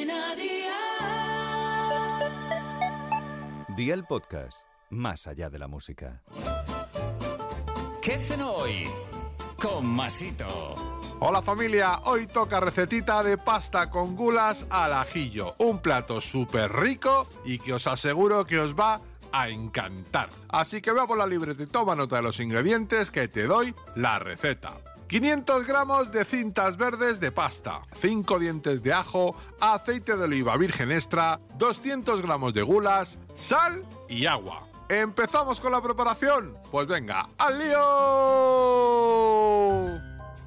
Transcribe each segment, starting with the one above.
Cadena Dial. Día el podcast, más allá de la música. ¿Qué cenó hoy? Con Masito. Hola familia, hoy toca recetita de pasta con gulas al ajillo. Un plato súper rico y que os aseguro que os va a encantar. Así que vea por la libreta y toma nota de los ingredientes que te doy la receta. 500 gramos de cintas verdes de pasta, 5 dientes de ajo, aceite de oliva virgen extra, 200 gramos de gulas, sal y agua. ¿Empezamos con la preparación? Pues venga, ¡al lío!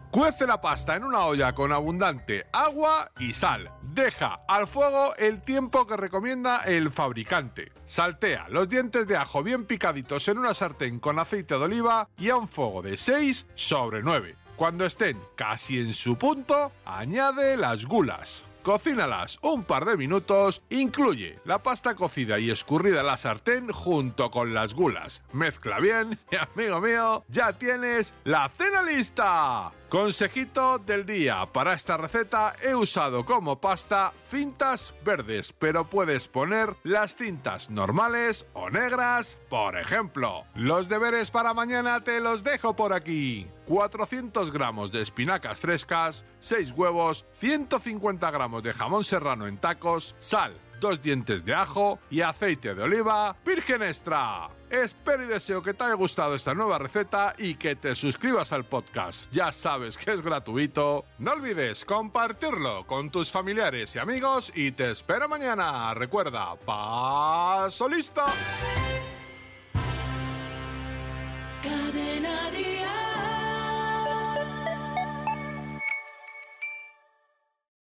Cuece la pasta en una olla con abundante agua y sal. Deja al fuego el tiempo que recomienda el fabricante. Saltea los dientes de ajo bien picaditos en una sartén con aceite de oliva y a un fuego de 6 sobre 9. Cuando estén casi en su punto, añade las gulas. Cocínalas un par de minutos, incluye la pasta cocida y escurrida la sartén junto con las gulas. Mezcla bien y amigo mío, ya tienes la cena lista. Consejito del día, para esta receta he usado como pasta cintas verdes, pero puedes poner las cintas normales o negras, por ejemplo. Los deberes para mañana te los dejo por aquí. 400 gramos de espinacas frescas, 6 huevos, 150 gramos de jamón serrano en tacos, sal, dos dientes de ajo y aceite de oliva virgen extra. Espero y deseo que te haya gustado esta nueva receta y que te suscribas al podcast. Ya sabes que es gratuito. No olvides compartirlo con tus familiares y amigos y te espero mañana. Recuerda, paso listo.